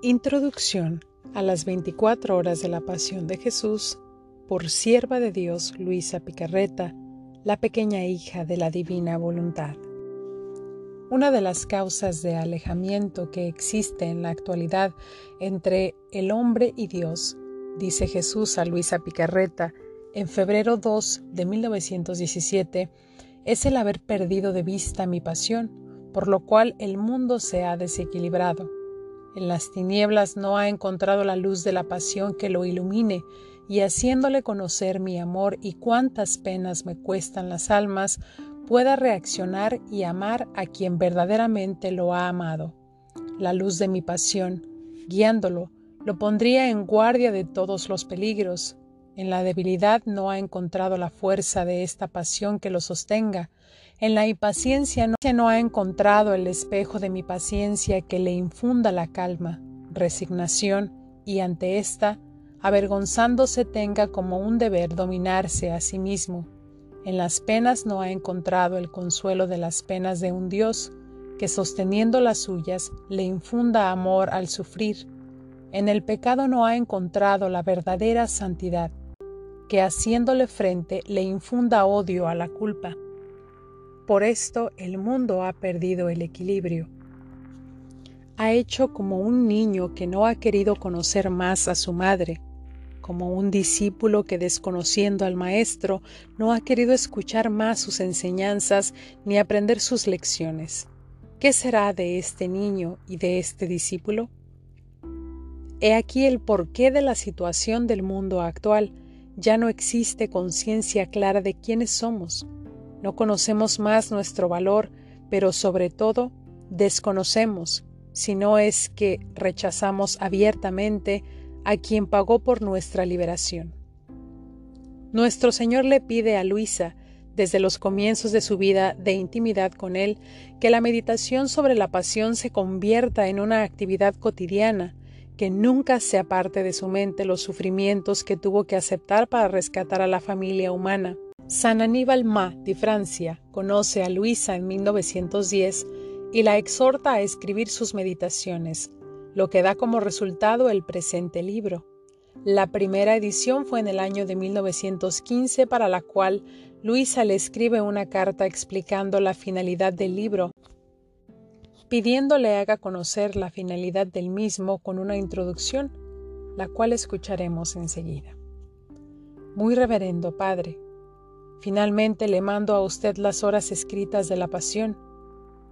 Introducción a las 24 horas de la Pasión de Jesús por sierva de Dios Luisa Picarreta, la pequeña hija de la divina voluntad. Una de las causas de alejamiento que existe en la actualidad entre el hombre y Dios, dice Jesús a Luisa Picarreta en febrero 2 de 1917, es el haber perdido de vista mi pasión, por lo cual el mundo se ha desequilibrado en las tinieblas no ha encontrado la luz de la pasión que lo ilumine, y haciéndole conocer mi amor y cuántas penas me cuestan las almas, pueda reaccionar y amar a quien verdaderamente lo ha amado. La luz de mi pasión, guiándolo, lo pondría en guardia de todos los peligros. En la debilidad no ha encontrado la fuerza de esta pasión que lo sostenga, en la impaciencia no ha encontrado el espejo de mi paciencia que le infunda la calma, resignación y ante esta, avergonzándose tenga como un deber dominarse a sí mismo. En las penas no ha encontrado el consuelo de las penas de un Dios que sosteniendo las suyas le infunda amor al sufrir. En el pecado no ha encontrado la verdadera santidad, que haciéndole frente le infunda odio a la culpa. Por esto el mundo ha perdido el equilibrio. Ha hecho como un niño que no ha querido conocer más a su madre, como un discípulo que desconociendo al maestro no ha querido escuchar más sus enseñanzas ni aprender sus lecciones. ¿Qué será de este niño y de este discípulo? He aquí el porqué de la situación del mundo actual. Ya no existe conciencia clara de quiénes somos no conocemos más nuestro valor, pero sobre todo desconocemos, si no es que rechazamos abiertamente a quien pagó por nuestra liberación. Nuestro Señor le pide a Luisa, desde los comienzos de su vida de intimidad con Él, que la meditación sobre la pasión se convierta en una actividad cotidiana, que nunca se aparte de su mente los sufrimientos que tuvo que aceptar para rescatar a la familia humana San Aníbal Ma de Francia conoce a Luisa en 1910 y la exhorta a escribir sus meditaciones, lo que da como resultado el presente libro. La primera edición fue en el año de 1915 para la cual Luisa le escribe una carta explicando la finalidad del libro, pidiéndole haga conocer la finalidad del mismo con una introducción, la cual escucharemos enseguida. Muy reverendo Padre, Finalmente le mando a usted las horas escritas de la pasión,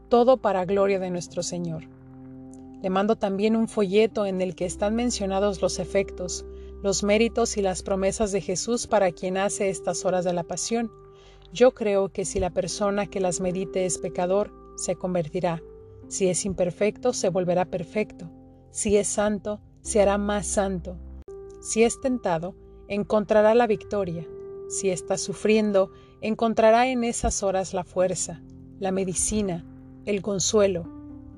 todo para gloria de nuestro Señor. Le mando también un folleto en el que están mencionados los efectos, los méritos y las promesas de Jesús para quien hace estas horas de la pasión. Yo creo que si la persona que las medite es pecador, se convertirá. Si es imperfecto, se volverá perfecto. Si es santo, se hará más santo. Si es tentado, encontrará la victoria. Si está sufriendo, encontrará en esas horas la fuerza, la medicina, el consuelo,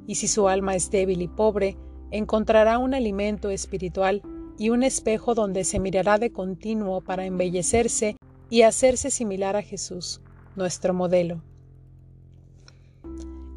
y si su alma es débil y pobre, encontrará un alimento espiritual y un espejo donde se mirará de continuo para embellecerse y hacerse similar a Jesús, nuestro modelo.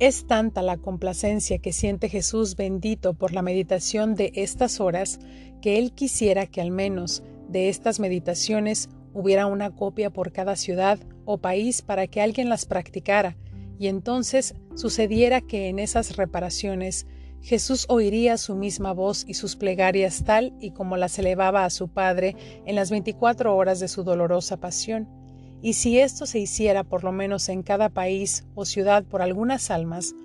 Es tanta la complacencia que siente Jesús bendito por la meditación de estas horas que Él quisiera que al menos de estas meditaciones hubiera una copia por cada ciudad o país para que alguien las practicara, y entonces sucediera que en esas reparaciones Jesús oiría su misma voz y sus plegarias tal y como las elevaba a su Padre en las veinticuatro horas de su dolorosa pasión. Y si esto se hiciera por lo menos en cada país o ciudad por algunas almas,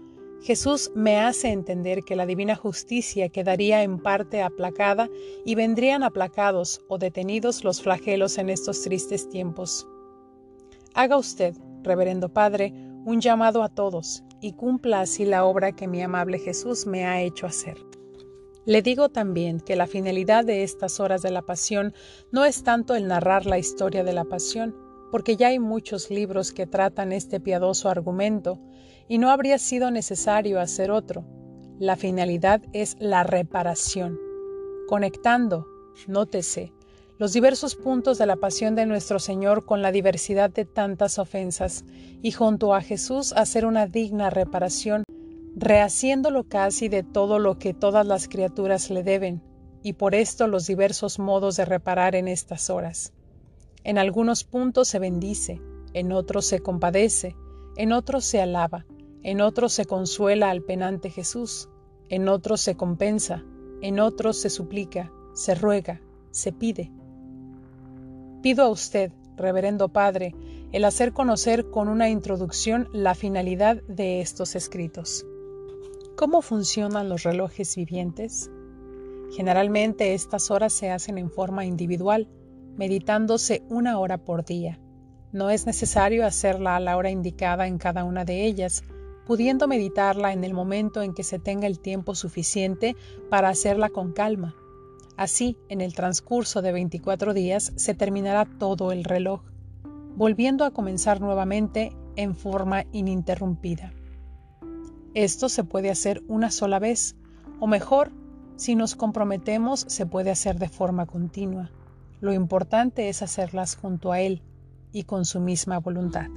Jesús me hace entender que la divina justicia quedaría en parte aplacada y vendrían aplacados o detenidos los flagelos en estos tristes tiempos. Haga usted, reverendo Padre, un llamado a todos y cumpla así la obra que mi amable Jesús me ha hecho hacer. Le digo también que la finalidad de estas horas de la pasión no es tanto el narrar la historia de la pasión, porque ya hay muchos libros que tratan este piadoso argumento, y no habría sido necesario hacer otro. La finalidad es la reparación, conectando, nótese, los diversos puntos de la pasión de nuestro Señor con la diversidad de tantas ofensas, y junto a Jesús hacer una digna reparación rehaciéndolo casi de todo lo que todas las criaturas le deben, y por esto los diversos modos de reparar en estas horas. En algunos puntos se bendice, en otros se compadece, en otros se alaba, en otros se consuela al penante Jesús, en otros se compensa, en otros se suplica, se ruega, se pide. Pido a usted, Reverendo Padre, el hacer conocer con una introducción la finalidad de estos escritos. ¿Cómo funcionan los relojes vivientes? Generalmente estas horas se hacen en forma individual, meditándose una hora por día. No es necesario hacerla a la hora indicada en cada una de ellas, pudiendo meditarla en el momento en que se tenga el tiempo suficiente para hacerla con calma. Así, en el transcurso de 24 días se terminará todo el reloj, volviendo a comenzar nuevamente en forma ininterrumpida. Esto se puede hacer una sola vez, o mejor, si nos comprometemos, se puede hacer de forma continua. Lo importante es hacerlas junto a Él y con su misma voluntad.